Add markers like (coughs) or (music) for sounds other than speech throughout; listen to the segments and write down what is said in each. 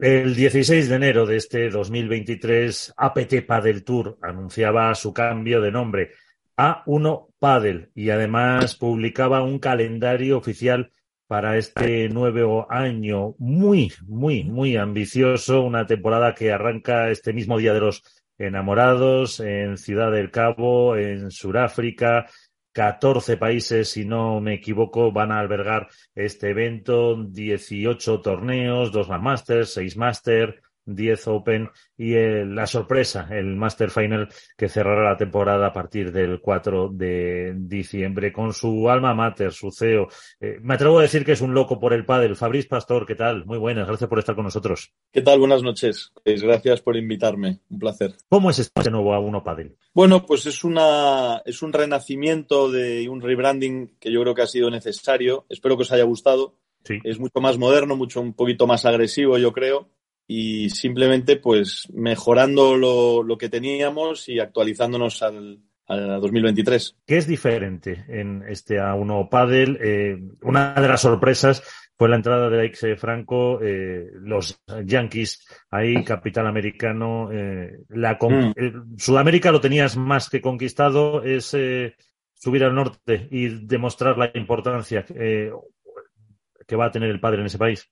El 16 de enero de este 2023, APT Padel Tour anunciaba su cambio de nombre A1 Padel y además publicaba un calendario oficial para este nuevo año. Muy, muy, muy ambicioso, una temporada que arranca este mismo Día de los Enamorados en Ciudad del Cabo, en Sudáfrica, 14 países, si no me equivoco, van a albergar este evento, 18 torneos, dos Masters, seis Masters, 10 Open y la sorpresa, el Master Final que cerrará la temporada a partir del 4 de diciembre con su alma mater, su CEO. Eh, me atrevo a decir que es un loco por el pádel. Fabriz Pastor, ¿qué tal? Muy buenas, gracias por estar con nosotros. ¿Qué tal? Buenas noches. Pues gracias por invitarme. Un placer. ¿Cómo es este nuevo A1 Padel? Bueno, pues es una es un renacimiento de un rebranding que yo creo que ha sido necesario. Espero que os haya gustado. Sí. Es mucho más moderno, mucho un poquito más agresivo, yo creo y simplemente pues mejorando lo, lo que teníamos y actualizándonos al, al 2023. ¿Qué es diferente en este A1 Padel? Eh, una de las sorpresas fue la entrada de Alex Franco, eh, los Yankees ahí, capital americano. Eh, la mm. Eh, Sudamérica lo tenías más que conquistado, es eh, subir al norte y demostrar la importancia que va a tener el padre en ese país.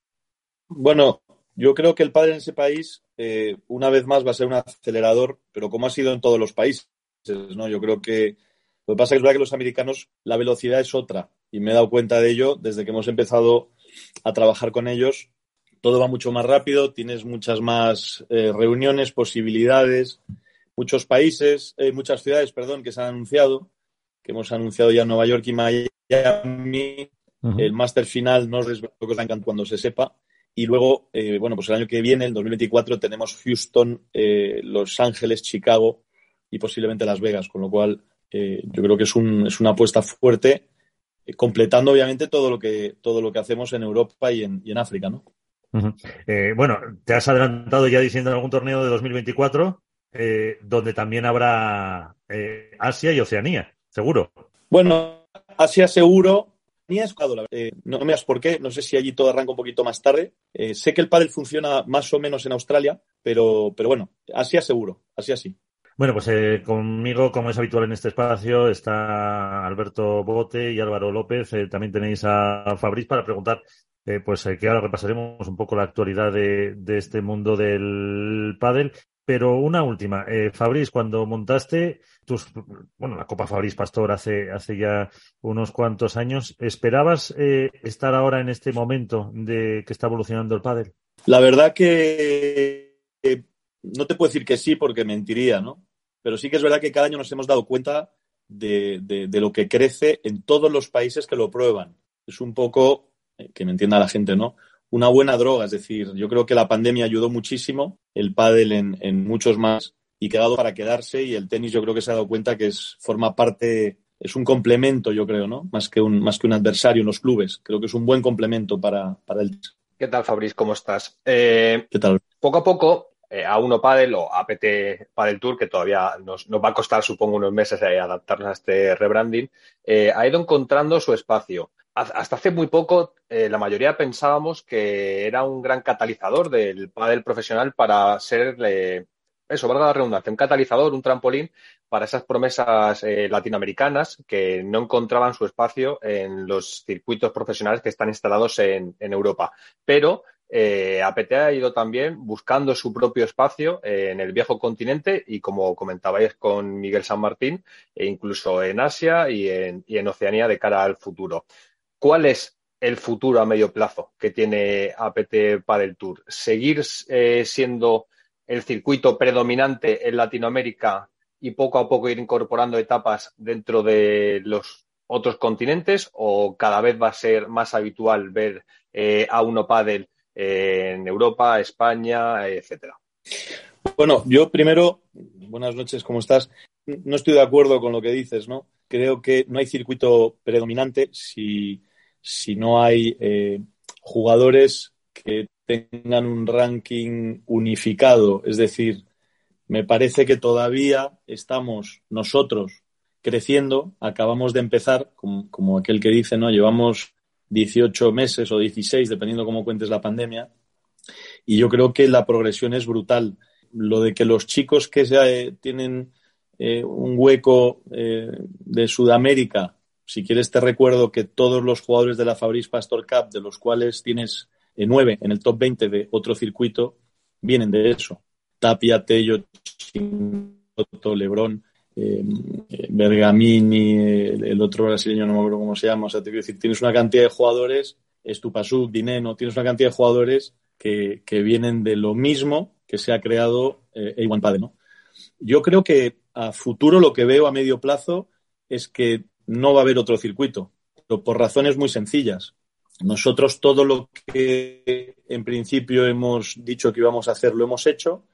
Bueno, yo creo que el padre en ese país, eh, una vez más, va a ser un acelerador, pero como ha sido en todos los países, ¿no? Yo creo que lo que pasa es, que los americanos, la velocidad es otra, y me he dado cuenta de ello desde que hemos empezado a trabajar con ellos. Todo va mucho más rápido, tienes muchas más eh, reuniones, posibilidades, muchos países, eh, muchas ciudades, perdón, que se han anunciado, que hemos anunciado ya Nueva York y Miami. El máster final no es que cuando se sepa. Y luego, eh, bueno, pues el año que viene, el 2024, tenemos Houston, eh, Los Ángeles, Chicago y posiblemente Las Vegas, con lo cual eh, yo creo que es, un, es una apuesta fuerte, completando obviamente todo lo que, todo lo que hacemos en Europa y en, y en África, ¿no? bueno, te has adelantado ya diciendo en algún torneo de 2024, donde también habrá Asia y Oceanía, seguro. Bueno, Asia seguro, eh, no me das por qué, no sé si allí todo arranca un poquito más tarde. Eh, sé que el pádel funciona más o menos en Australia, pero, pero bueno, así seguro, así así. Bueno, pues eh, conmigo, como es habitual en este espacio, está Alberto Bote y Álvaro López. también tenéis a Fabriz para preguntar, pues que ahora repasaremos un poco la actualidad de, de este mundo del pádel. Pero una última, eh, Fabriz, cuando montaste tus, bueno, la Copa Fabriz Pastor hace, hace ya unos cuantos años, ¿esperabas eh, estar ahora en este momento de que está evolucionando el pádel? La verdad que no te puedo decir que sí porque mentiría, ¿no? Pero sí que es verdad que cada año nos hemos dado cuenta de, de lo que crece en todos los países que lo prueban. Es un poco, eh, que me entienda la gente, ¿no? Una buena droga. Es decir, yo creo que la pandemia ayudó muchísimo, el pádel en, muchos más, y quedado para quedarse. Y el tenis yo creo que se ha dado cuenta que es, forma parte, es un complemento, yo creo, ¿no? Más que un, más que un adversario en los clubes. Creo que es un buen complemento para, para el tenis. ¿Qué tal, Fabriz? ¿Cómo estás? Eh, ¿Qué tal? Poco a poco, eh, a uno Padel o APT Padel Tour, que todavía nos, nos va a costar, supongo, unos meses eh, adaptarnos a este rebranding, ha ido encontrando su espacio hasta hace muy poco eh, la mayoría pensábamos que era un gran catalizador del pádel profesional para ser, eso, valga la redundancia, un catalizador, un trampolín para esas promesas eh, latinoamericanas que no encontraban su espacio en los circuitos profesionales que están instalados en, Europa. Pero eh, APT ha ido también buscando su propio espacio en el viejo continente y, como comentabais con Miguel San Martín, e incluso en Asia y en Oceanía de cara al futuro. ¿Cuál es el futuro a medio plazo que tiene APT para el Tour? ¿Seguir eh, siendo el circuito predominante en Latinoamérica y poco a poco ir incorporando etapas dentro de los otros continentes o cada vez va a ser más habitual ver eh, a uno pádel en Europa, España, etcétera? Bueno, yo primero, buenas noches, ¿cómo estás? No estoy de acuerdo con lo que dices, ¿no? Creo que no hay circuito predominante si si no hay eh, jugadores que tengan un ranking unificado. Es decir, me parece que todavía estamos nosotros creciendo, acabamos de empezar, como, aquel que dice, ¿no? Llevamos 18 meses o 16, dependiendo cómo cuentes la pandemia. y yo creo que la progresión es brutal. Lo de que los chicos que se, tienen eh, un hueco eh, de Sudamérica, si quieres te recuerdo que todos los jugadores de la Fabrice Pastor Cup, de los cuales tienes eh, nueve en el top 20 de otro circuito, vienen de eso. Tapia, Tello, Chinotto, Lebrón, Bergamini, el, otro brasileño no me acuerdo cómo se llama. O sea, te quiero decir, tienes una cantidad de jugadores, Estupasuk, Dineno, tienes una cantidad de jugadores que, vienen de lo mismo que se ha creado eh, A1 Padel, ¿no? Yo creo que a futuro lo que veo a medio plazo es que no va a haber otro circuito, pero por razones muy sencillas. Nosotros todo lo que en principio hemos dicho que íbamos a hacer lo hemos hecho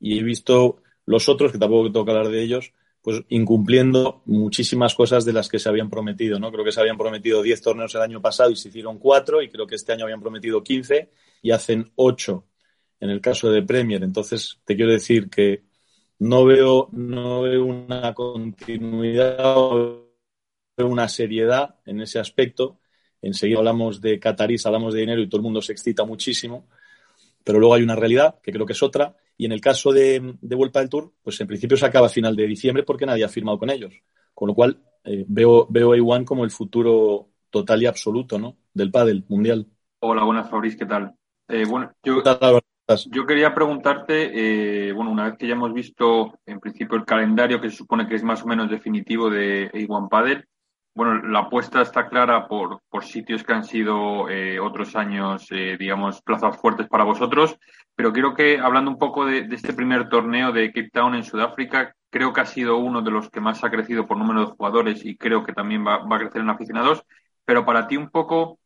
y he visto los otros, que tampoco tengo que hablar de ellos, pues incumpliendo muchísimas cosas de las que se habían prometido, ¿no? Creo que se habían prometido 10 torneos el año pasado y se hicieron 4 y creo que este año habían prometido 15 y hacen 8 en el caso de Premier. Entonces, te quiero decir que no veo, no veo una continuidad una seriedad en ese aspecto. Enseguida hablamos de Catarís, hablamos de dinero y todo el mundo se excita muchísimo. Pero luego hay una realidad, que creo que es otra. Y en el caso de, de Vuelta del Tour, pues en principio se acaba a final de diciembre porque nadie ha firmado con ellos. Con lo cual, eh, veo, veo a Iwan como el futuro total y absoluto ¿no? del pádel mundial. Hola, buenas, Fabriz, ¿qué tal? Eh, bueno, yo, yo quería preguntarte, eh, bueno, una vez que ya hemos visto en principio el calendario que se supone que es más o menos definitivo de A1 Padel, bueno, la apuesta está clara por, por sitios que han sido eh, otros años, eh, digamos, plazas fuertes para vosotros, pero quiero que, hablando un poco de, este primer torneo de Cape Town en Sudáfrica, creo que ha sido uno de los que más ha crecido por número de jugadores y creo que también va, va a crecer en aficionados, pero para ti un poco,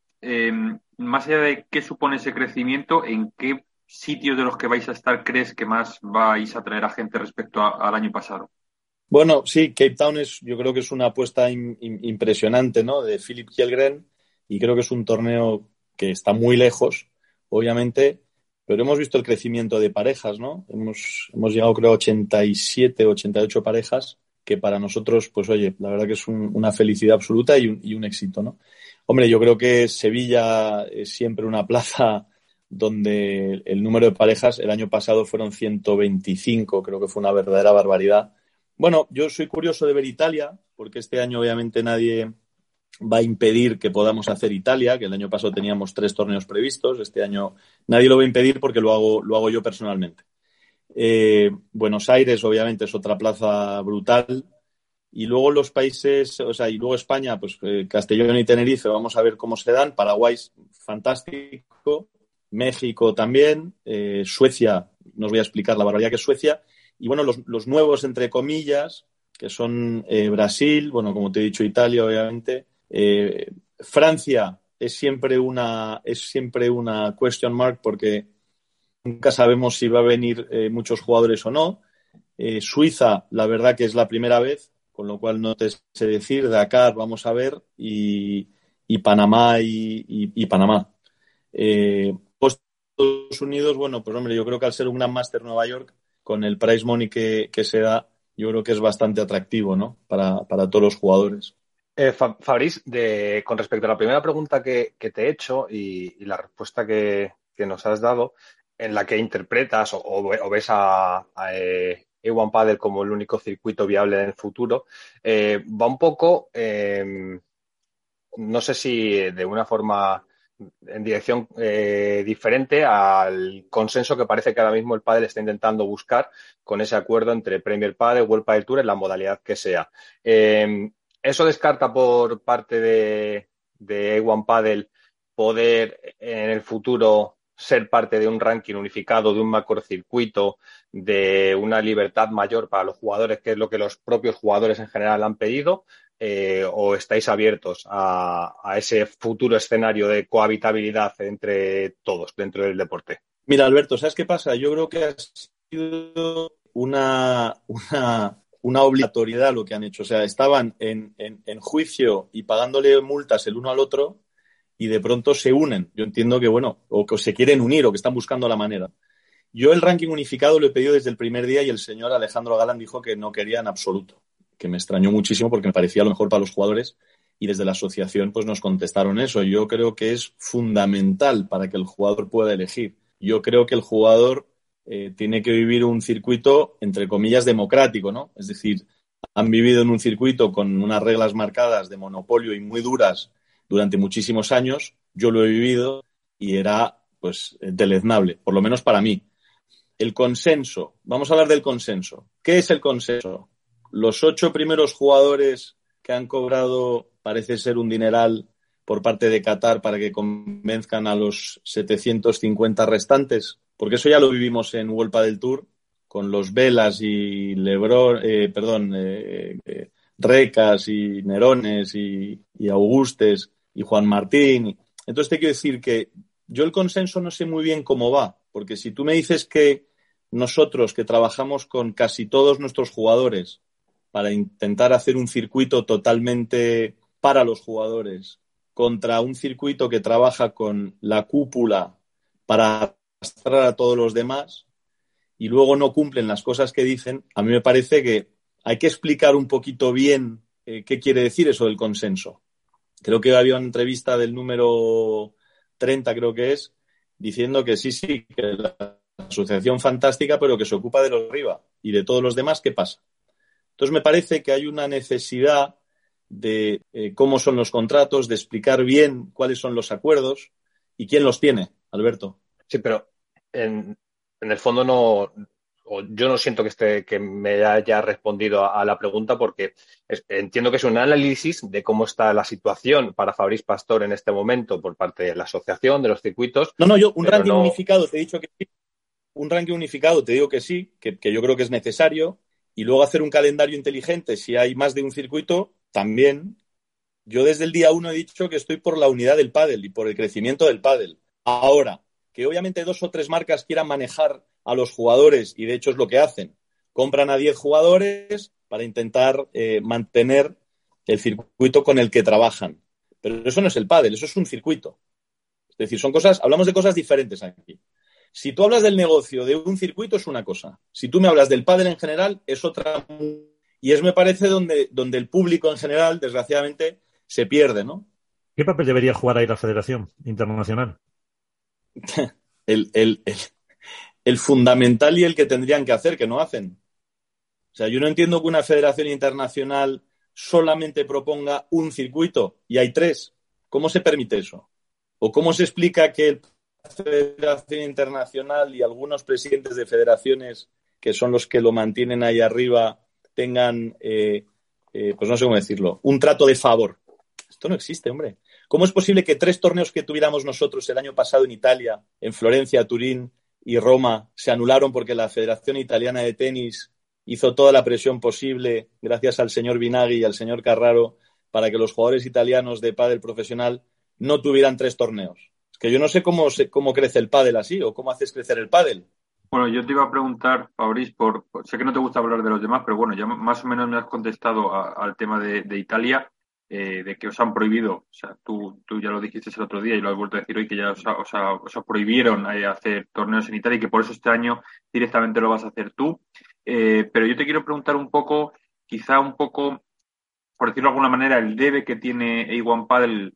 más allá de qué supone ese crecimiento, ¿en qué sitios de los que vais a estar crees que más vais a traer a gente respecto al año pasado? Bueno, sí, Cape Town es, yo creo que es una apuesta impresionante, ¿no? De Philip Kjellgren y creo que es un torneo que está muy lejos, obviamente, pero hemos visto el crecimiento de parejas, ¿no? Hemos, hemos llegado, creo, a 87, 88 parejas, que para nosotros, pues oye, la verdad que es una felicidad absoluta y un, y un éxito, ¿no? Hombre, yo creo que Sevilla es siempre una plaza donde el número de parejas el año pasado fueron 125, creo que fue una verdadera barbaridad. Bueno, yo soy curioso de ver Italia, porque este año obviamente nadie va a impedir que podamos hacer Italia, que el año pasado teníamos tres torneos previstos, este año nadie lo va a impedir porque lo hago, lo hago yo personalmente. Eh, Buenos Aires, obviamente, es otra plaza brutal. Y luego los países, o sea, y luego España, pues eh, Castellón y Tenerife, vamos a ver cómo se dan. Paraguay, fantástico. México también, eh, Suecia, no os voy a explicar la barbaridad que es Suecia, y bueno, los, nuevos, entre comillas, que son eh, Brasil, bueno, como te he dicho, Italia, obviamente, eh, Francia es siempre una es siempre una question mark porque nunca sabemos si va a venir muchos jugadores o no. Suiza, la verdad que es la primera vez, con lo cual no te sé decir. Dakar, vamos a ver, y, Panamá y, Panamá. Estados Unidos, bueno, pues hombre, yo creo que al ser un Gran Master Nueva York, con el price money que, se da, yo creo que es bastante atractivo, ¿no? Para, todos los jugadores. Eh, de, con respecto a la primera pregunta que, te he hecho y, la respuesta que, nos has dado, en la que interpretas o, ves a, a eh, A1 Paddle como el único circuito viable en el futuro, eh, va un poco, eh, no sé si de una forma en dirección eh, diferente al consenso que parece que ahora mismo el Padel está intentando buscar con ese acuerdo entre Premier Padel, World Padel Tour en la modalidad que sea. Eh, ¿Eso descarta por parte de, de A1 Padel poder en el futuro ser parte de un ranking unificado, de un macrocircuito, de una libertad mayor para los jugadores, que es lo que los propios jugadores en general han pedido? Eh, o estáis abiertos a, ese futuro escenario de cohabitabilidad entre todos dentro del deporte? Mira, Alberto, ¿sabes qué pasa? Yo creo que ha sido una, una, obligatoriedad lo que han hecho. O sea, estaban en, juicio y pagándole multas el uno al otro y de pronto se unen. Yo entiendo que, bueno, o que se quieren unir o que están buscando la manera. Yo el ranking unificado lo he pedido desde el primer día y el señor Alejandro Galán dijo que no quería en absoluto que me extrañó muchísimo porque me parecía lo mejor para los jugadores y desde la asociación pues nos contestaron eso. Yo creo que es fundamental para que el jugador pueda elegir. yo creo que el jugador eh, tiene que vivir un circuito, entre comillas, democrático, ¿no? Es decir, han vivido en un circuito con unas reglas marcadas de monopolio y muy duras durante muchísimos años. Yo lo he vivido y era, pues, deleznable, por lo menos para mí. El consenso. Vamos a hablar del consenso. ¿Qué es el consenso? Los ocho primeros jugadores que han cobrado, parece ser un dineral por parte de Qatar para que convenzcan a los 750 restantes porque eso ya lo vivimos en Huelpa del Tour con los Velas y Lebron, eh, perdón, eh, eh, Recas y Nerones y, Augustes y Juan Martín. Entonces te quiero decir que yo el consenso no sé muy bien cómo va, porque si tú me dices que nosotros que trabajamos con casi todos nuestros jugadores para intentar hacer un circuito totalmente para los jugadores contra un circuito que trabaja con la cúpula para a todos los demás y luego no cumplen las cosas que dicen, a mí me parece que hay que explicar un poquito bien eh, qué quiere decir eso del consenso. Creo que había una entrevista del número 30, creo que es, diciendo que sí, sí, que la asociación fantástica, pero que se ocupa de los arriba y de todos los demás, ¿qué pasa? Entonces me parece que hay una necesidad de eh, cómo son los contratos, de explicar bien cuáles son los acuerdos y quién los tiene, Alberto. Sí, pero en, el fondo no, yo no siento que, esté, que me haya respondido a, la pregunta porque entiendo que es un análisis de cómo está la situación para Fabriz Pastor en este momento por parte de la asociación, de los circuitos. No, no, yo un ranking unificado te he dicho que sí. Un ranking unificado te digo que sí, que, yo creo que es necesario. Y luego hacer un calendario inteligente si hay más de un circuito, también. Yo desde el día uno he dicho que estoy por la unidad del pádel y por el crecimiento del pádel. Ahora, que obviamente dos o tres marcas quieran manejar a los jugadores, y de hecho es lo que hacen. Compran a 10 jugadores para intentar eh, mantener el circuito con el que trabajan. Pero eso no es el pádel, eso es un circuito. Es decir, son cosas, hablamos de cosas diferentes aquí. Si tú hablas del negocio de un circuito es una cosa. Si tú me hablas del pádel en general es otra. Y es, me parece, donde, donde el público en general, desgraciadamente, se pierde, ¿no? ¿Qué papel debería jugar ahí la Federación Internacional? (laughs) el, fundamental y el que tendrían que hacer, que no hacen. O sea, yo no entiendo que una federación internacional solamente proponga un circuito y hay tres. ¿Cómo se permite eso? ¿O cómo se explica que la Federación Internacional y algunos presidentes de federaciones, que son los que lo mantienen ahí arriba, tengan, eh, eh, pues no sé cómo decirlo, un trato de favor? Esto no existe, hombre. ¿Cómo es posible que tres torneos que tuviéramos nosotros el año pasado en Italia, en Florencia, Turín y Roma, se anularon porque la Federación Italiana de Tenis hizo toda la presión posible, gracias al señor Binaghi y al señor Carraro, para que los jugadores italianos de pádel profesional no tuvieran tres torneos? Que yo no sé cómo, cómo crece el pádel así o cómo haces crecer el pádel. Bueno, yo te iba a preguntar, Fabriz, por, sé que no te gusta hablar de los demás, pero bueno, ya más o menos me has contestado al tema de Italia. Eh, de que os han prohibido, o sea, tú, tú ya lo dijiste el otro día y lo has vuelto a decir hoy, que ya os, os, prohibieron eh, hacer torneos en Italia y que por eso este año directamente lo vas a hacer tú. Eh, pero yo te quiero preguntar un poco, quizá un poco, por decirlo de alguna manera, el debe que tiene A1 Paddle,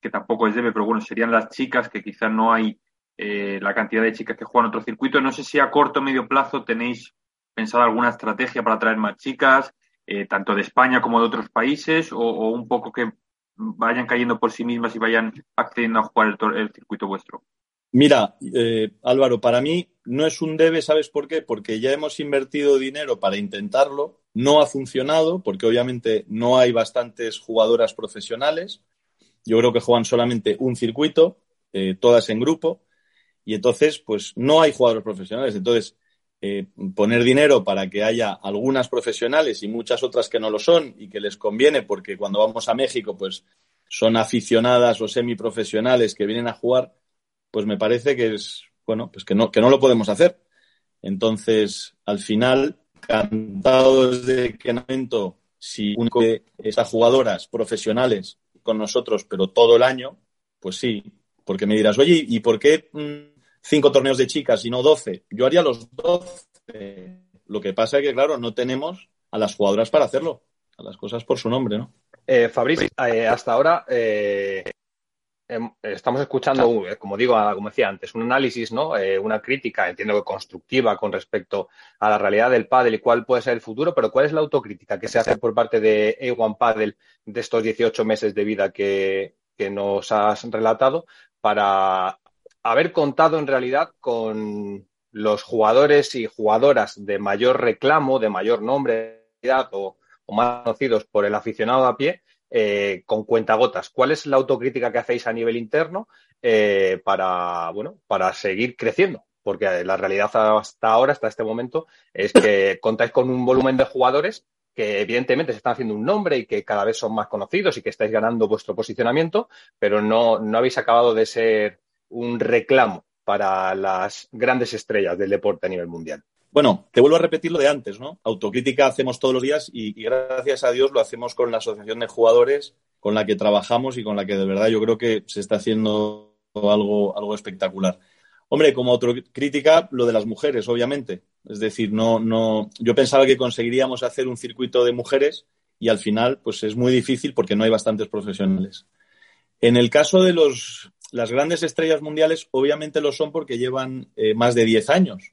que tampoco es debe, pero bueno, serían las chicas, que quizá no hay la cantidad de chicas que juegan otro circuito. No sé si a corto o medio plazo tenéis pensado alguna estrategia para traer más chicas, eh, tanto de España como de otros países, o, un poco que vayan cayendo por sí mismas y vayan accediendo a jugar el, circuito vuestro? Mira, eh, Álvaro, para mí no es un debe, ¿sabes por qué? Porque ya hemos invertido dinero para intentarlo, no ha funcionado, porque obviamente no hay bastantes jugadoras profesionales. Yo creo que juegan solamente un circuito, eh, todas en grupo, y entonces, pues no hay jugadores profesionales. Entonces, eh, poner dinero para que haya algunas profesionales y muchas otras que no lo son y que les conviene porque cuando vamos a México pues son aficionadas o semiprofesionales que vienen a jugar, pues me parece que es, bueno, pues que no, que no lo podemos hacer. Entonces, al final, cantados de que en momento, si uno de esas jugadoras profesionales con nosotros, pero todo el año, pues sí, porque me dirás, oye, ¿y por qué mm, cinco torneos de chicas y no doce. Yo haría los doce. Lo que pasa es que, claro, no tenemos a las jugadoras para hacerlo. A las cosas por su nombre, ¿no? Eh, eh, hasta ahora, eh, estamos escuchando, eh, como digo, como decía antes, un análisis, ¿no? Eh, una crítica, entiendo que constructiva con respecto a la realidad del pádel y cuál puede ser el futuro, pero ¿cuál es la autocrítica que se hace por parte de A1 Paddle de estos 18 meses de vida que, que nos has relatado para haber contado en realidad con los jugadores y jugadoras de mayor reclamo, de mayor nombre o, o más conocidos por el aficionado a pie, eh, con cuentagotas. ¿Cuál es la autocrítica que hacéis a nivel interno eh, para, bueno, para seguir creciendo? Porque la realidad hasta ahora, hasta este momento, es que (coughs) contáis con un volumen de jugadores que evidentemente se están haciendo un nombre y que cada vez son más conocidos y que estáis ganando vuestro posicionamiento, pero no, no habéis acabado de ser un reclamo para las grandes estrellas del deporte a nivel mundial. Bueno, te vuelvo a repetir lo de antes, ¿no? Autocrítica hacemos todos los días y, gracias a Dios lo hacemos con la Asociación de Jugadores con la que trabajamos y con la que de verdad yo creo que se está haciendo algo, algo espectacular. Hombre, como autocrítica, lo de las mujeres, obviamente. Es decir, no, no, yo pensaba que conseguiríamos hacer un circuito de mujeres y al final, pues es muy difícil porque no hay bastantes profesionales. En el caso de los, las grandes estrellas mundiales, obviamente lo son porque llevan eh, más de 10 años.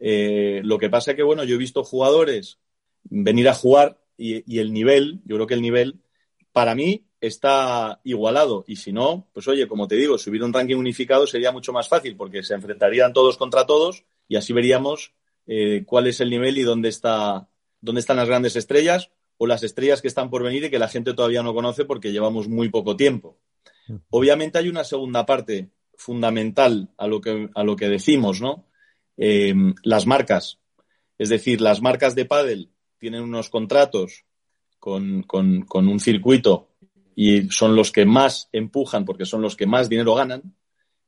Eh, lo que pasa es que, bueno, yo he visto jugadores venir a jugar y, el nivel, yo creo que el nivel, para mí, está igualado. Y si no, pues oye, como te digo, subir un ranking unificado sería mucho más fácil porque se enfrentarían todos contra todos y así veríamos eh, cuál es el nivel y dónde, está, dónde están las grandes estrellas o las estrellas que están por venir y que la gente todavía no conoce porque llevamos muy poco tiempo. Obviamente hay una segunda parte fundamental a lo que, a lo que decimos, ¿no? Eh, las marcas. Es decir, las marcas de pádel tienen unos contratos con, un circuito y son los que más empujan porque son los que más dinero ganan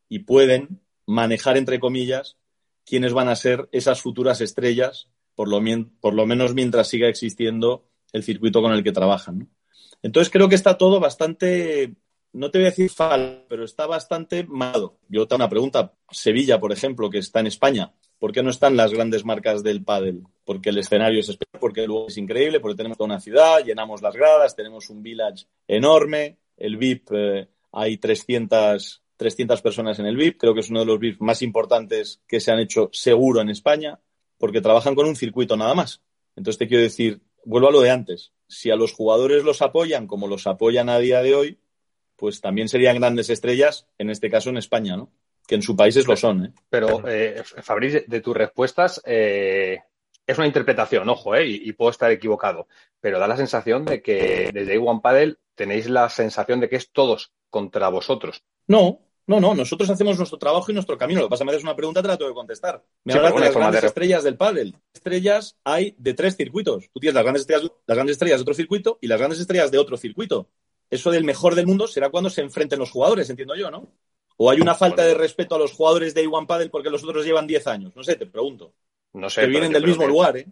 y pueden manejar, entre comillas, quiénes van a ser esas futuras estrellas, por lo, por lo menos mientras siga existiendo el circuito con el que trabajan. Entonces creo que está todo bastante no te voy a decir fal, pero está bastante malo. Yo tengo una pregunta. Sevilla, por ejemplo, que está en España, ¿por qué no están las grandes marcas del pádel? Porque el escenario es especial, porque el es increíble, porque tenemos toda una ciudad, llenamos las gradas, tenemos un village enorme, el VIP, eh, hay 300, 300 personas en el VIP, creo que es uno de los VIP más importantes que se han hecho seguro en España, porque trabajan con un circuito nada más. Entonces te quiero decir, vuelvo a lo de antes, si a los jugadores los apoyan como los apoyan a día de hoy, pues también serían grandes estrellas, en este caso en España, ¿no? Que en sus países lo son, ¿eh? Pero, eh, Fabriz, de tus respuestas, eh, es una interpretación, ojo, ¿eh? Y, puedo estar equivocado, pero da la sensación de que desde One Paddle tenéis la sensación de que es todos contra vosotros. No, no, no, nosotros hacemos nuestro trabajo y nuestro camino. Lo que pasa es que me haces una pregunta, te la tengo que contestar. Me hablas de las grandes estrellas del pádel. Estrellas hay de tres circuitos. Tú tienes las grandes estrellas, las grandes estrellas de otro circuito y las grandes estrellas de otro circuito eso del mejor del mundo será cuando se enfrenten los jugadores, entiendo yo, ¿no? ¿O hay una falta de respeto a los jugadores de Iwan Padel porque los otros llevan 10 años? No sé, te pregunto. No sé. Que vienen del mismo lugar, ¿eh?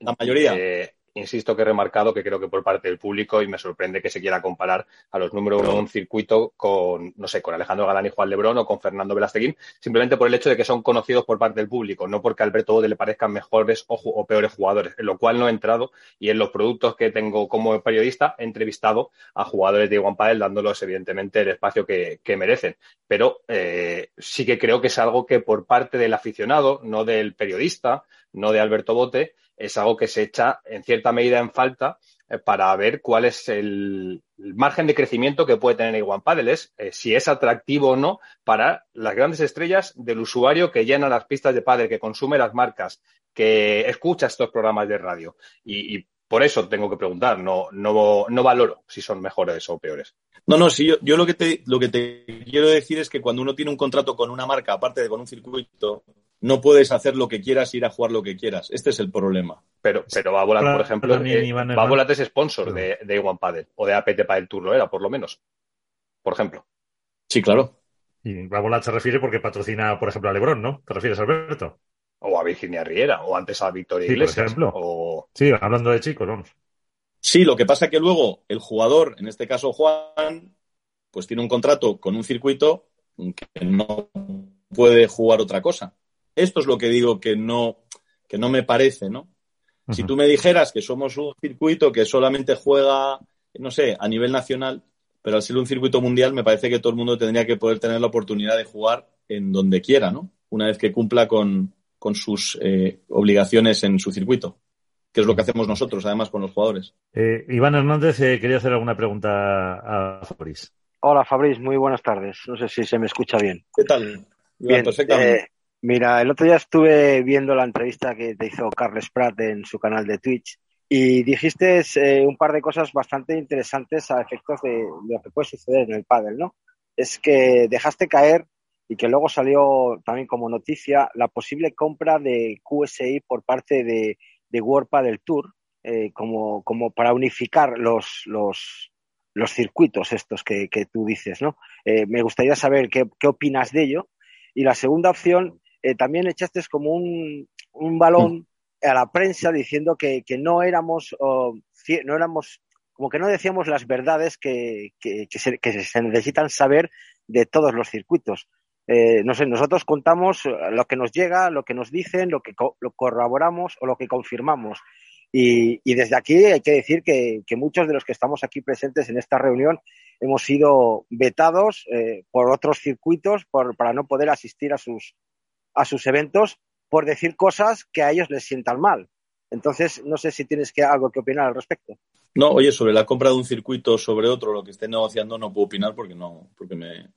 La mayoría. Eh, insisto que he remarcado que creo que por parte del público, y me sorprende que se quiera comparar a los número uno de un circuito con, no sé, con Alejandro Galán y Juan Lebrón o con Fernando Velasteguín, simplemente por el hecho de que son conocidos por parte del público, no porque a Alberto Bode le parezcan mejores o, peores jugadores, en lo cual no he entrado y en los productos que tengo como periodista he entrevistado a jugadores de Iguan Padel dándolos evidentemente el espacio que, merecen. Pero eh, sí que creo que es algo que por parte del aficionado, no del periodista, no de Alberto Bote, es algo que se echa en cierta medida en falta eh, para ver cuál es el, margen de crecimiento que puede tener Iguan Padel, es eh, si es atractivo o no para las grandes estrellas del usuario que llena las pistas de pádel, que consume las marcas, que escucha estos programas de radio. Y, por eso tengo que preguntar, no, no, no valoro si son mejores o peores. No, no, sí, yo, yo, lo, que te, lo que te quiero decir es que cuando uno tiene un contrato con una marca, aparte de con un circuito, no puedes hacer lo que quieras, ir a jugar lo que quieras. Este es el problema. Pero, pero Babolat, por ejemplo, eh, Babolat es sponsor de, de One Padel o de APT el Tour, lo era, por lo menos. Por ejemplo. Sí, claro. Y Babolat se refiere porque patrocina, por ejemplo, a Lebron, ¿no? ¿Te refieres, Alberto? O a Virginia Riera, o antes a Victoria Iglesias. Por ejemplo. Sí, hablando de chicos, vamos. Sí, lo que pasa es que luego el jugador, en este caso Juan, pues tiene un contrato con un circuito que no puede jugar otra cosa. Esto es lo que digo que no, que no me parece, ¿no? Si tú me dijeras que somos un circuito que solamente juega, no sé, a nivel nacional, pero al ser un circuito mundial me parece que todo el mundo tendría que poder tener la oportunidad de jugar en donde quiera, ¿no? Una vez que cumpla con, sus eh, obligaciones en su circuito, que es lo que hacemos nosotros, además, con los jugadores. Eh, Iván Hernández eh, quería hacer alguna pregunta a Fabriz. Hola, Fabriz, muy buenas tardes. No sé si se me escucha bien. ¿Qué tal? Bien, perfectamente. Mira, el otro día estuve viendo la entrevista que te hizo Carles Prat en su canal de Twitch y dijiste eh, un par de cosas bastante interesantes a efectos de, lo que puede suceder en el pádel, ¿no? Es que dejaste caer y que luego salió también como noticia la posible compra de QSI por parte de, de World Tour eh, como, como para unificar los, los, los circuitos estos que, que tú dices, ¿no? Eh, me gustaría saber qué, qué, opinas de ello. Y la segunda opción, también echaste como un, un balón a la prensa diciendo que, que no éramos, no éramos, como que no decíamos las verdades que, que, se, necesitan saber de todos los circuitos. Eh, no sé, nosotros contamos lo que nos llega, lo que nos dicen, lo que lo corroboramos o lo que confirmamos. Y, y desde aquí hay que decir que, que, muchos de los que estamos aquí presentes en esta reunión hemos sido vetados eh, por otros circuitos para no poder asistir a sus, a sus eventos por decir cosas que a ellos les sientan mal. Entonces, no sé si tienes algo que opinar al respecto. No, oye, sobre la compra de un circuito sobre otro, lo que esté negociando, no puedo opinar porque no, porque me,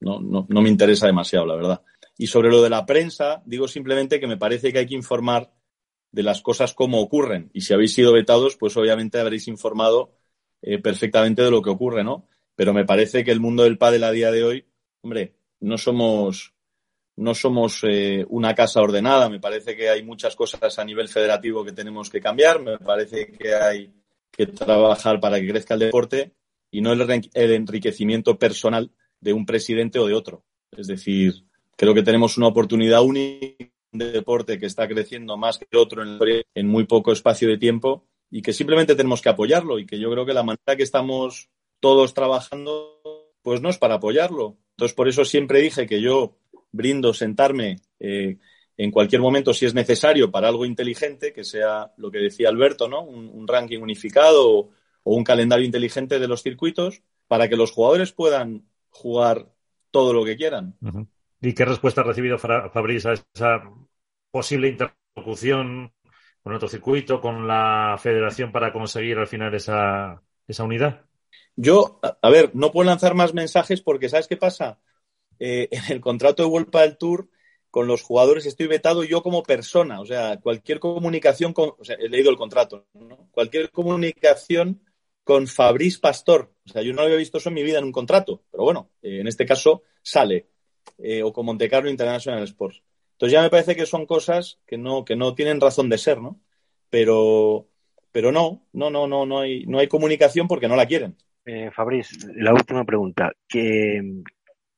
no, no, no me interesa demasiado, la verdad. Y sobre lo de la prensa, digo simplemente que me parece que hay que informar de las cosas como ocurren. Y si habéis sido vetados, pues obviamente habréis informado eh, perfectamente de lo que ocurre, ¿no? Pero me parece que el mundo del pádel a día de hoy, hombre, no somos no somos eh, una casa ordenada. Me parece que hay muchas cosas a nivel federativo que tenemos que cambiar. Me parece que hay que trabajar para que crezca el deporte y no el, enriquecimiento personal de un presidente o de otro. Es decir, creo que tenemos una oportunidad única de deporte que está creciendo más que el otro en, en muy poco espacio de tiempo y que simplemente tenemos que apoyarlo y que yo creo que la manera que estamos todos trabajando pues no es para apoyarlo. Entonces, por eso siempre dije que yo brindo sentarme eh, en cualquier momento si es necesario para algo inteligente, que sea lo que decía Alberto, ¿no? Un, ranking unificado o, un calendario inteligente de los circuitos para que los jugadores puedan jugar todo lo que quieran. ¿Y qué respuesta ha recibido Fabriz a esa posible interlocución con otro circuito, con la federación para conseguir al final esa, esa unidad? Yo, a ver, no puedo lanzar más mensajes porque ¿sabes qué pasa? Eh, en el contrato de Vuelta del Tour con los jugadores estoy vetado yo como persona. O sea, cualquier comunicación con. O sea, he leído el contrato, ¿no? Cualquier comunicación con Fabriz Pastor. O sea, yo no había visto eso en mi vida en un contrato, pero bueno, eh, en este caso sale. Eh, o con Montecarlo International Sports. Entonces ya me parece que son cosas que no, que no tienen razón de ser, ¿no? Pero, pero no, no, no, no, no hay, no hay comunicación porque no la quieren. Eh, Fabriz, la última pregunta. ¿Qué,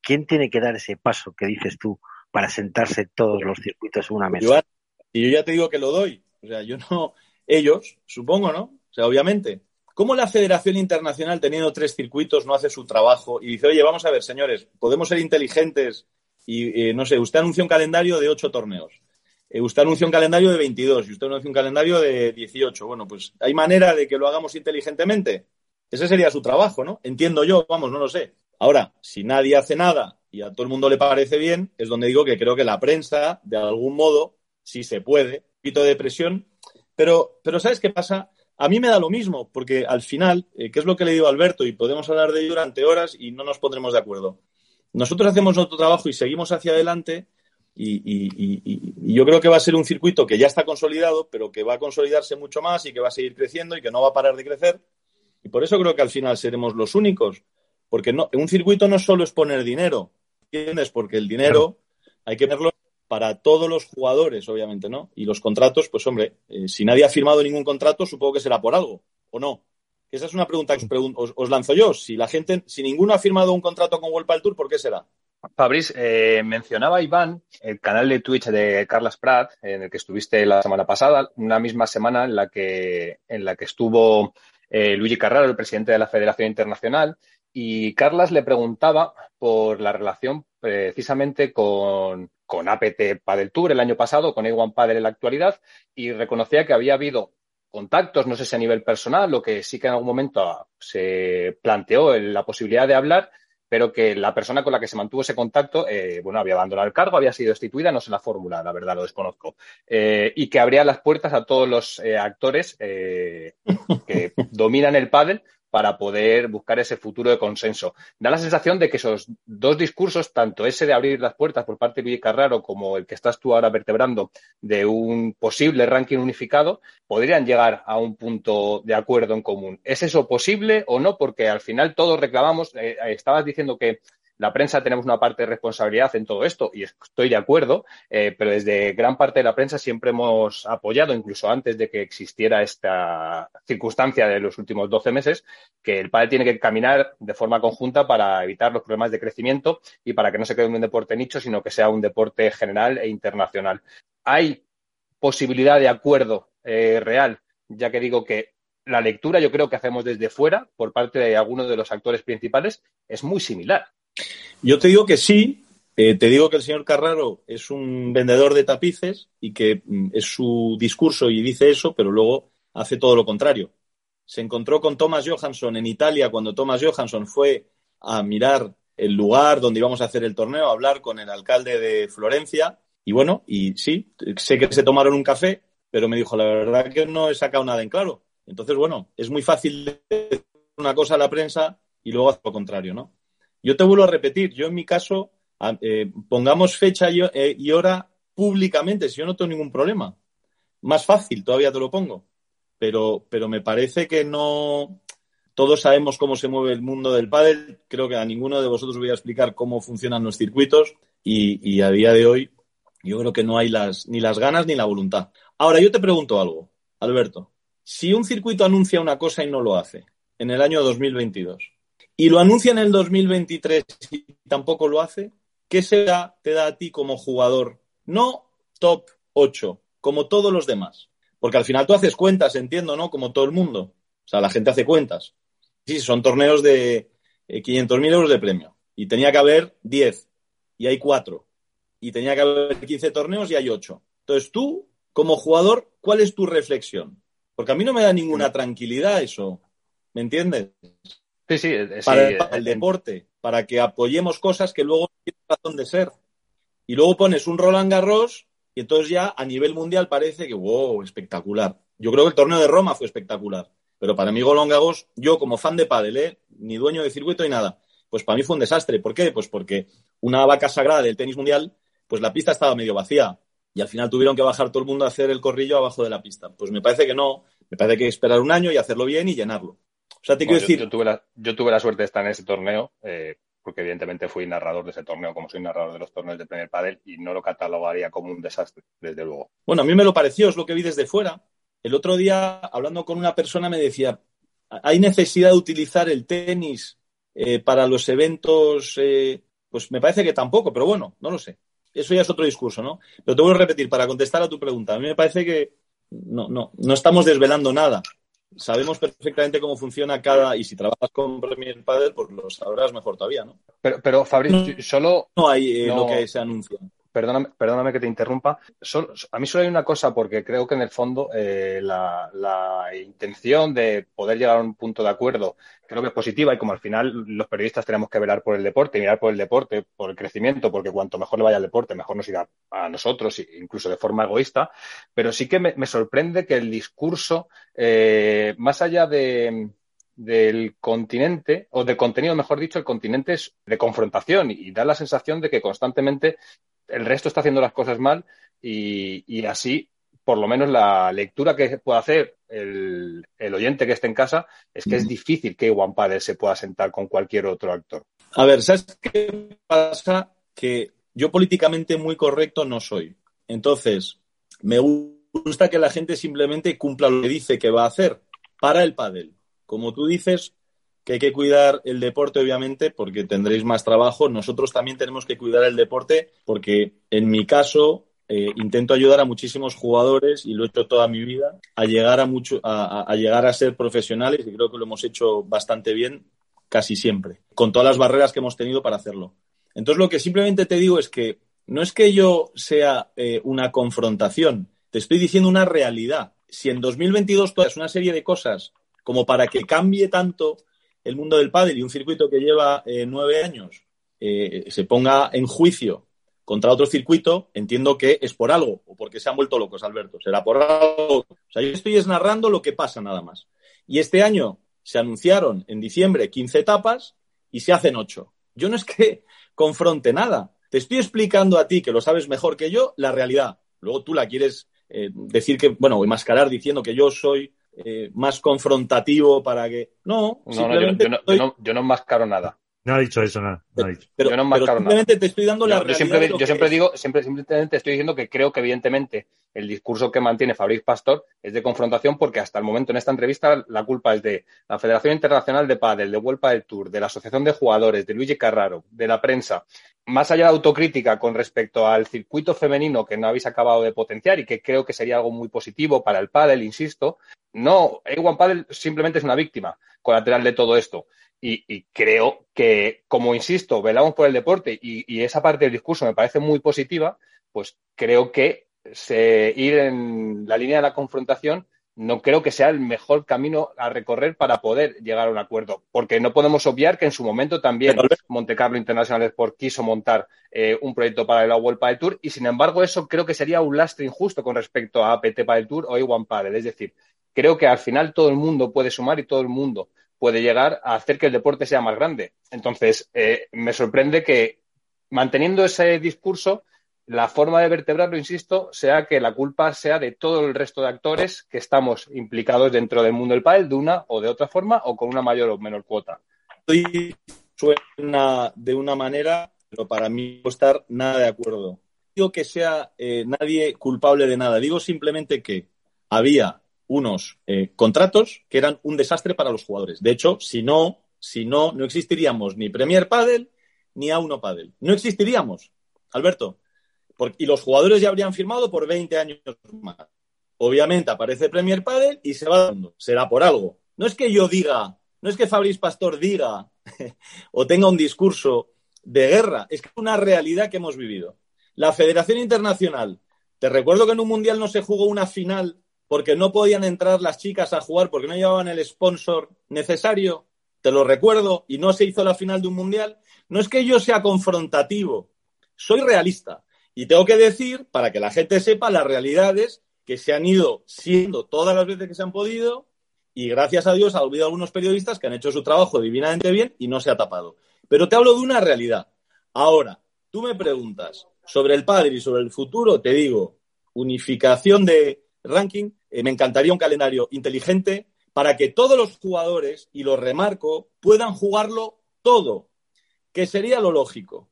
¿quién tiene que dar ese paso que dices tú para sentarse todos los circuitos en una mesa? y yo ya te digo que lo doy. O sea, yo no, ellos, supongo, ¿no? O sea, obviamente. ¿Cómo la Federación Internacional, teniendo tres circuitos, no hace su trabajo y dice, oye, vamos a ver, señores, podemos ser inteligentes y, eh, no sé, usted anuncia un calendario de ocho torneos, eh, usted anuncia un calendario de 22 y usted anuncia un calendario de 18. Bueno, pues hay manera de que lo hagamos inteligentemente. Ese sería su trabajo, ¿no? Entiendo yo, vamos, no lo sé. Ahora, si nadie hace nada y a todo el mundo le parece bien, es donde digo que creo que la prensa, de algún modo, si se puede, un poquito de presión. Pero, pero ¿sabes qué pasa? A mí me da lo mismo, porque al final, eh, ¿qué es lo que le digo a Alberto? Y podemos hablar de ello durante horas y no nos pondremos de acuerdo. Nosotros hacemos nuestro trabajo y seguimos hacia adelante y, y, yo creo que va a ser un circuito que ya está consolidado, pero que va a consolidarse mucho más y que va a seguir creciendo y que no va a parar de crecer. Y por eso creo que al final seremos los únicos porque no, un circuito no solo es poner dinero, ¿entiendes? Porque el dinero hay que verlo para todos los jugadores, obviamente, ¿no? Y los contratos, pues hombre, eh, si nadie ha firmado ningún contrato, supongo que será por algo, ¿o no? Esa es una pregunta que os, lanzo yo. Si la gente, si ninguno ha firmado un contrato con World Tour, ¿por qué será? Fabriz, eh, mencionaba Iván el canal de Twitch de Carlas Prat, en el que estuviste la semana pasada, una misma semana en la que, en la que estuvo eh, Luigi Carraro, el presidente de la Federación Internacional, y Carlas le preguntaba por la relación precisamente con, con APT Padel Tour el año pasado, con A1 Padel en la actualidad, y reconocía que había habido contactos, no sé si a nivel personal, lo que sí que en algún momento se planteó la posibilidad de hablar, pero que la persona con la que se mantuvo ese contacto, eh, bueno, había abandonado el cargo, había sido destituida, no sé la fórmula, la verdad, lo desconozco, eh, y que abría las puertas a todos los eh, actores que (laughs) dominan el pádel para poder buscar ese futuro de consenso. Da la sensación de que esos dos discursos, tanto ese de abrir las puertas por parte de Luis Carraro como el que estás tú ahora vertebrando de un posible ranking unificado, podrían llegar a un punto de acuerdo en común. ¿Es eso posible o no? Porque al final todos reclamamos, eh, estabas diciendo que la prensa tenemos una parte de responsabilidad en todo esto y estoy de acuerdo, eh, pero desde gran parte de la prensa siempre hemos apoyado, incluso antes de que existiera esta circunstancia de los últimos 12 meses, que el padre tiene que caminar de forma conjunta para evitar los problemas de crecimiento y para que no se quede un deporte nicho, sino que sea un deporte general e internacional. ¿Hay posibilidad de acuerdo eh, real? Ya que digo que la lectura yo creo que hacemos desde fuera por parte de algunos de los actores principales es muy similar. Yo te digo que sí, eh, te digo que el señor Carraro es un vendedor de tapices y que mm, es su discurso y dice eso, pero luego hace todo lo contrario. Se encontró con Thomas Johansson en Italia cuando Thomas Johansson fue a mirar el lugar donde íbamos a hacer el torneo, a hablar con el alcalde de Florencia. Y bueno, y sí, sé que se tomaron un café, pero me dijo, la verdad que no he sacado nada en claro. Entonces, bueno, es muy fácil decir una cosa a la prensa y luego hacer lo contrario, ¿no? Yo te vuelvo a repetir, yo en mi caso, eh, pongamos fecha eh, y, hora públicamente, si yo no tengo ningún problema. Más fácil, todavía te lo pongo. Pero, pero me parece que no. Todos sabemos cómo se mueve el mundo del pádel. Creo que a ninguno de vosotros voy a explicar cómo funcionan los circuitos y, a día de hoy yo creo que no hay las, ni las ganas ni la voluntad. Ahora, yo te pregunto algo, Alberto. Si un circuito anuncia una cosa y no lo hace en el año 2022, y lo anuncia en el 2023 y tampoco lo hace, ¿qué se te da a ti como jugador? No top 8, como todos los demás. Porque al final tú haces cuentas, entiendo, ¿no? Como todo el mundo. O sea, la gente hace cuentas. Sí, son torneos de 500.000 eh, euros de premio. Y tenía que haber 10. Y hay 4. Y tenía que haber 15 torneos y hay 8. Entonces tú, como jugador, ¿cuál es tu reflexión? Porque a mí no me da ninguna tranquilidad eso. ¿Me entiendes? Sí, sí, para el deporte, para que apoyemos cosas que luego tienen razón de ser. Y luego pones un Roland Garros y entonces ya a nivel mundial parece que, wow, espectacular. Yo creo que el torneo de Roma fue espectacular. Pero para mí Roland Garros, yo como fan de pádel, ¿eh? ni dueño de circuito ni nada, pues para mí fue un desastre. ¿Por qué? Pues porque una vaca sagrada del tenis mundial, pues la pista estaba medio vacía y al final tuvieron que bajar todo el mundo a hacer el corrillo abajo de la pista. Pues me parece que no, me parece que hay que esperar un año y hacerlo bien y llenarlo. O sea, te quiero decir. Yo, tuve la, suerte de estar en ese torneo, eh, porque evidentemente fui narrador de ese torneo, como soy narrador de los torneos de Premier Padel, y no lo catalogaría como un desastre, desde luego. Bueno, a mí me lo pareció, es lo que vi desde fuera. El otro día, hablando con una persona, me decía: ¿hay necesidad de utilizar el tenis eh, para los eventos? Eh, pues me parece que tampoco, pero bueno, no lo sé. Eso ya es otro discurso, ¿no? Pero te voy a repetir para contestar a tu pregunta. A mí me parece que no, no, no estamos desvelando nada sabemos perfectamente cómo funciona cada. Y si trabajas con Premier Padel, pues lo sabrás mejor todavía, ¿no? Pero, pero Fabricio, solo. No hay eh, lo que se anuncia perdóname, perdóname que te interrumpa. a mí solo hay una cosa, porque creo que en el fondo eh, la, intención de poder llegar a un punto de acuerdo creo que es positiva y como al final los periodistas tenemos que velar por el deporte, mirar por el deporte, por el crecimiento, porque cuanto mejor le vaya al deporte, mejor nos irá a nosotros, incluso de forma egoísta. Pero sí que me, sorprende que el discurso, eh, más allá de del continente, o del contenido, mejor dicho, el continente es de confrontación y da la sensación de que constantemente el resto está haciendo las cosas mal y, así, por lo menos la lectura que pueda hacer el, oyente que esté en casa es que es difícil que One Padel se pueda sentar con cualquier otro actor. A ver, ¿sabes qué pasa? Que yo políticamente muy correcto no soy. Entonces, me gusta que la gente simplemente cumpla lo que dice que va a hacer para el pádel. Como tú dices, que hay que cuidar el deporte, obviamente, porque tendréis más trabajo. Nosotros también tenemos que cuidar el deporte porque, en mi caso, eh, intento ayudar a muchísimos jugadores y lo he hecho toda mi vida a llegar a, mucho, a, llegar a ser profesionales y creo que lo hemos hecho bastante bien casi siempre, con todas las barreras que hemos tenido para hacerlo. Entonces, lo que simplemente te digo es que no es que yo sea eh, una confrontación, te estoy diciendo una realidad si en 2022 todas una serie de cosas como para que cambie tanto el mundo del pádel y un circuito que lleva eh, nueve años eh, se ponga en juicio contra otro circuito, entiendo que es por algo, o porque se han vuelto locos, Alberto. Será por algo. O sea, yo estoy narrando lo que pasa nada más. Y este año se anunciaron en diciembre 15 etapas y se hacen 8. Yo no es que (laughs) confronte nada. Te estoy explicando a ti, que lo sabes mejor que yo, la realidad. Luego tú la quieres eh, decir que, bueno, enmascarar diciendo que yo soy eh, más confrontativo para que. No, no, simplemente no, yo, no, yo no enmascaro nada. No ha dicho eso, nada. No, ha dicho. Pero, yo no simplemente te estoy dando la yo siempre, yo siempre digo, siempre, simplemente estoy diciendo que creo que evidentemente el discurso que mantiene Fabriz Pastor es de confrontación porque hasta el momento en esta entrevista la culpa es de la Federación Internacional de Padel, de Vuelpa del Tour, de la Asociación de Jugadores, de Luigi Carraro, de la prensa. Más allá de autocrítica con respecto al circuito femenino que no habéis acabado de potenciar y que creo que sería algo muy positivo para el pádel, insisto, no, A1 Padel simplemente es una víctima colateral de todo esto. Y, creo que, como insisto, velamos por el deporte y, esa parte del discurso me parece muy positiva, pues creo que ir en la línea de la confrontación no creo que sea el mejor camino a recorrer para poder llegar a un acuerdo, porque no podemos obviar que en su momento también Monte Carlo International Sport quiso montar eh, un proyecto para la World Padel Tour y sin embargo eso creo que sería un lastre injusto con respecto a APT Padel Tour o A1 Padel, es decir, creo que al final todo el mundo puede sumar y todo el mundo puede llegar a hacer que el deporte sea más grande. Entonces, eh, me sorprende que manteniendo ese discurso, la forma de vertebrarlo, insisto, sea que la culpa sea de todo el resto de actores que estamos implicados dentro del mundo del pádel de una o de otra forma o con una mayor o menor cuota. Suena de una manera, pero para mí no estar nada de acuerdo. Digo que sea eh, nadie culpable de nada. Digo simplemente que había unos eh, contratos que eran un desastre para los jugadores. De hecho, si no, si no, no existiríamos ni Premier Padel ni A1 Padel. No existiríamos, Alberto. Y los jugadores ya habrían firmado por 20 años más. Obviamente aparece Premier Padel y se va dando. Será por algo. No es que yo diga, no es que Fabriz Pastor diga (laughs) o tenga un discurso de guerra, es que es una realidad que hemos vivido. La Federación Internacional, te recuerdo que en un mundial no se jugó una final porque no podían entrar las chicas a jugar porque no llevaban el sponsor necesario, te lo recuerdo, y no se hizo la final de un mundial. No es que yo sea confrontativo, soy realista. Y tengo que decir, para que la gente sepa, las realidades que se han ido siendo todas las veces que se han podido, y gracias a Dios ha habido algunos periodistas que han hecho su trabajo divinamente bien y no se ha tapado. Pero te hablo de una realidad. Ahora, tú me preguntas sobre el padre y sobre el futuro, te digo, unificación de, ranking, eh, me encantaría un calendario inteligente para que todos los jugadores, y lo remarco, puedan jugarlo todo, que sería lo lógico.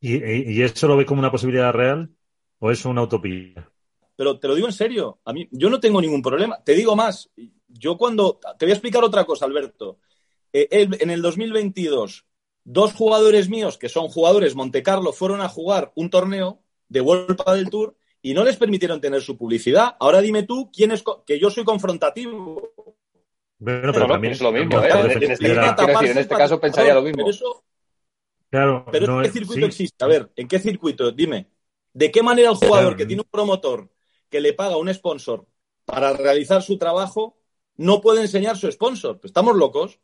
¿Y, eso lo ve como una posibilidad real o es una utopía? Pero te lo digo en serio, a mí yo no tengo ningún problema. Te digo más, yo cuando te voy a explicar otra cosa, Alberto. Eh, en el 2022, dos jugadores míos que son jugadores Montecarlo fueron a jugar un torneo de World del Tour y no les permitieron tener su publicidad. Ahora dime tú quién es que yo soy confrontativo. Bueno, pero, también es lo mismo, ¿eh? En, este, en este caso pensaría lo mismo. Pero, pero ¿en qué circuito existe? A ver, ¿en qué circuito? Dime. ¿De qué manera el jugador que tiene un promotor que le paga un sponsor para realizar su trabajo no puede enseñar su sponsor? Pues estamos locos.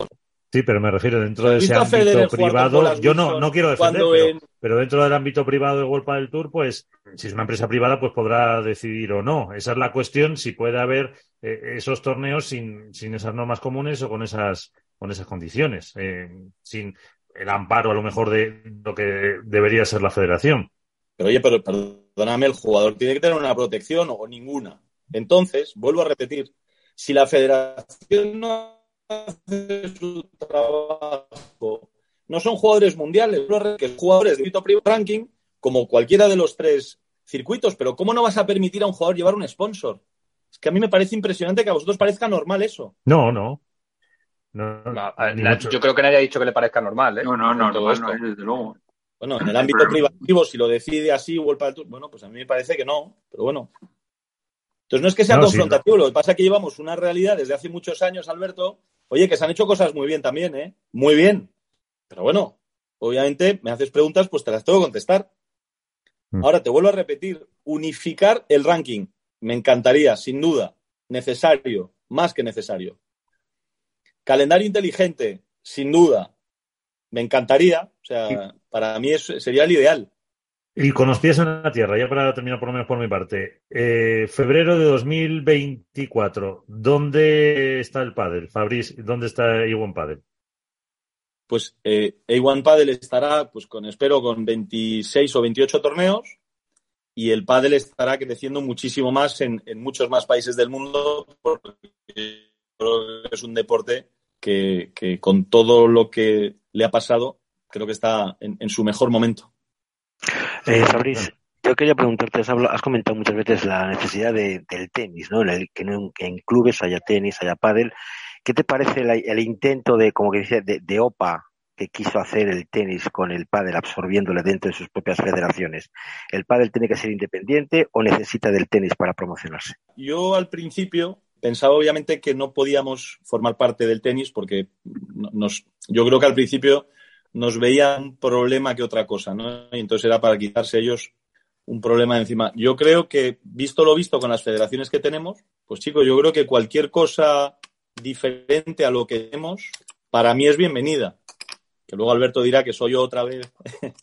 Sí, pero me refiero dentro de ese ámbito privado. Yo no, no quiero defender, pero, dentro del ámbito privado de World del Tour, pues si es una empresa privada, pues podrá decidir o no. Esa es la cuestión, si puede haber eh, esos torneos sin, sin esas normas comunes o con esas, con esas condiciones, eh, sin el amparo a lo mejor de lo que debería ser la federación. Pero oye, pero perdóname, el jugador tiene que tener una protección o ninguna. Entonces, vuelvo a repetir, si la federación no hace su trabajo. No son jugadores mundiales, que jugadores de privado ranking, como cualquiera de los tres circuitos, pero ¿cómo no vas a permitir a un jugador llevar un sponsor? Es que a mí me parece impresionante que a vosotros parezca normal eso. No, no. Yo creo que nadie ha dicho que le parezca normal, ¿eh? No, no, no, no, desde luego. Bueno, en el ámbito privativo, si lo decide así, bueno, pues a mí me parece que no, pero bueno. Entonces no es que sea confrontativo, lo que pasa es que llevamos una realidad desde hace muchos años, Alberto, Oye, que se han hecho cosas muy bien también, ¿eh? Muy bien. Pero bueno, obviamente me haces preguntas, pues te las tengo que contestar. Mm. Ahora te vuelvo a repetir, unificar el ranking. Me encantaría, sin duda. necesario, más que necesario. Calendario inteligente, sin duda, me encantaría, o sea, para mí sería el ideal. Y con los pies en la tierra, ya para terminar por lo menos por mi parte. Eh, febrero de 2024, ¿dónde está el pádel? Fabriz, ¿dónde está Iwan Padel? Pues eh, A1 Padel estará, pues con, espero, con 26 o 28 torneos y el pádel estará creciendo muchísimo más en, muchos más países del mundo porque es un deporte que, con todo lo que le ha pasado creo que está en, su mejor momento. Eh, yo quería preguntarte, has, comentado muchas veces la necesidad del tenis, ¿no? El, que, en clubes haya tenis, haya pádel. ¿Qué te parece el, intento de, como que dice, de, OPA que quiso hacer el tenis con el pádel absorbiéndole dentro de sus propias federaciones? ¿El pádel tiene que ser independiente o necesita del tenis para promocionarse? Yo al principio pensaba obviamente que no podíamos formar parte del tenis porque nos, yo creo que al principio nos veían un problema que otra cosa, ¿no? Y entonces era para quitarse ellos un problema encima. Yo creo que, visto lo visto con las federaciones que tenemos, pues chicos, yo creo que cualquier cosa diferente a lo que tenemos, para mí es bienvenida. Que luego Alberto dirá que soy yo otra vez, (laughs)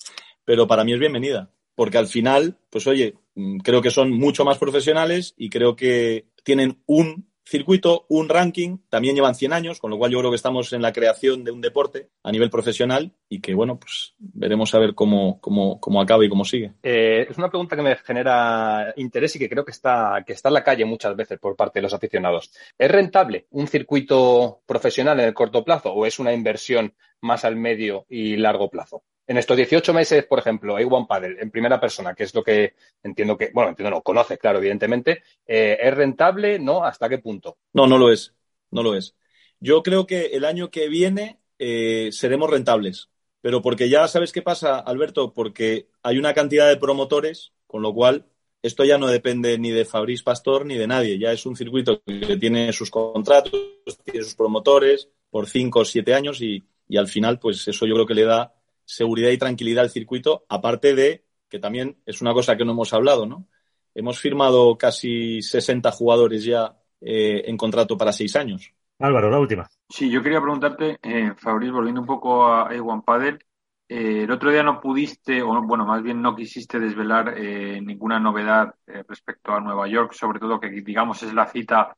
pero para mí es bienvenida. Porque al final, pues oye, creo que son mucho más profesionales y creo que tienen un circuito, un ranking, también llevan 100 años, con lo cual yo creo que estamos en la creación de un deporte a nivel profesional y que, bueno, pues veremos a ver cómo, cómo, cómo acaba y cómo sigue. Eh, es una pregunta que me genera interés y que creo que está, que está en la calle muchas veces por parte de los aficionados. ¿Es rentable un circuito profesional en el corto plazo o es una inversión más al medio y largo plazo? En estos 18 meses, por ejemplo, A1 Paddle en primera persona, que es lo que entiendo que, bueno, entiendo, no, conoce, claro, evidentemente, eh, ¿es rentable? ¿No? ¿Hasta qué punto? No, no lo es, no lo es. Yo creo que el año que viene eh, seremos rentables, pero porque ya sabes qué pasa, Alberto, porque hay una cantidad de promotores, con lo cual esto ya no depende ni de Fabriz Pastor ni de nadie, ya es un circuito que tiene sus contratos, tiene sus promotores por cinco o siete años y, y al final, pues eso yo creo que le da seguridad y tranquilidad al circuito, aparte de que también es una cosa que no hemos hablado, ¿no? Hemos firmado casi 60 jugadores ya eh, en contrato para seis años. Álvaro, la última. Sí, yo quería preguntarte, eh, Fabriz, volviendo un poco a A1 Padel, eh, el otro día no pudiste, o bueno, más bien no quisiste desvelar eh, ninguna novedad respecto a Nueva York, sobre todo que digamos es la cita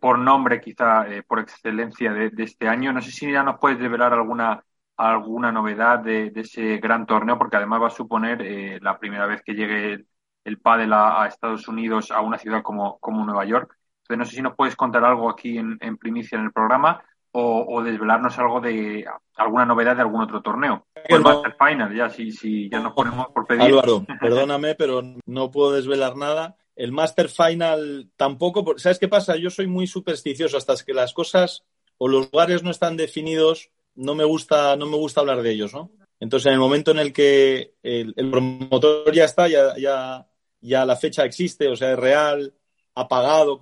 por nombre, quizá por excelencia de, de, este año. No sé si ya nos puedes desvelar alguna alguna novedad de, ese gran torneo, porque además va a suponer eh, la primera vez que llegue el, el pádel a, Estados Unidos, a una ciudad como, como Nueva York. Entonces, no sé si nos puedes contar algo aquí en, primicia en el programa o, desvelarnos algo de alguna novedad de algún otro torneo. el Master Final, ya, si, si ya nos ponemos por pedir. Álvaro, (laughs) perdóname, pero no puedo desvelar nada. El Master Final tampoco, ¿sabes qué pasa? Yo soy muy supersticioso hasta que las cosas o los lugares no están definidos no me gusta, no me gusta hablar de ellos, ¿no? Entonces, en el momento en el que el, promotor ya está, ya, ya, ya, la fecha existe, o sea, es real, ha pagado,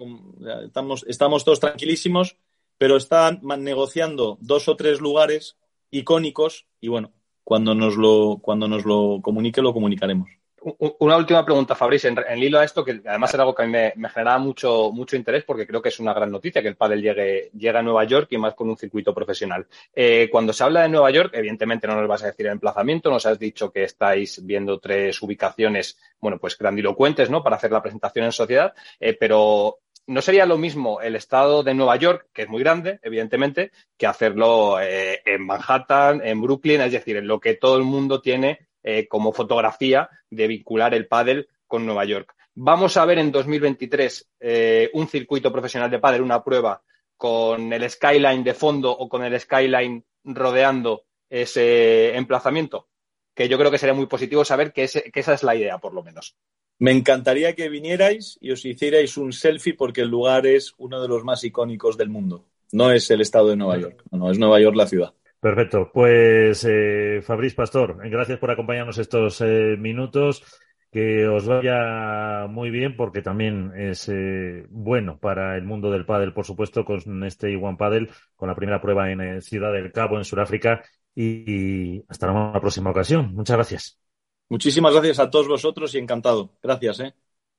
estamos, estamos todos tranquilísimos, pero están negociando dos o tres lugares icónicos y bueno, cuando nos lo, cuando nos lo comunique, lo comunicaremos. Una última pregunta, Fabrice, en, en hilo a esto, que además era algo que a mí me, me, generaba mucho, mucho interés porque creo que es una gran noticia que el pádel llegue, llegue a Nueva York y más con un circuito profesional. Eh, cuando se habla de Nueva York, evidentemente no nos vas a decir el emplazamiento, nos has dicho que estáis viendo tres ubicaciones, bueno, pues grandilocuentes, ¿no? Para hacer la presentación en sociedad, eh, pero no sería lo mismo el estado de Nueva York, que es muy grande, evidentemente, que hacerlo eh, en Manhattan, en Brooklyn, es decir, en lo que todo el mundo tiene eh, como fotografía de vincular el pádel con Nueva York. Vamos a ver en 2023 eh, un circuito profesional de pádel, una prueba con el skyline de fondo o con el skyline rodeando ese emplazamiento, que yo creo que sería muy positivo saber que, que esa es la idea, por lo menos. Me encantaría que vinierais y os hicierais un selfie porque el lugar es uno de los más icónicos del mundo. No es el estado de Nueva York, no, es Nueva York la ciudad. Perfecto. Pues eh, Fabriz Pastor, gracias por acompañarnos estos eh, minutos. Que os vaya muy bien porque también es eh, bueno para el mundo del pádel, por supuesto, con este One Paddle, con la primera prueba en eh, Ciudad del Cabo, en Sudáfrica. Y, hasta la próxima ocasión. Muchas gracias. Muchísimas gracias a todos vosotros y encantado. Gracias. ¿eh?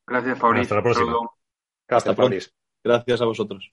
Gracias, Fabriz. Hasta la próxima. Hasta, Hasta Gracias a vosotros.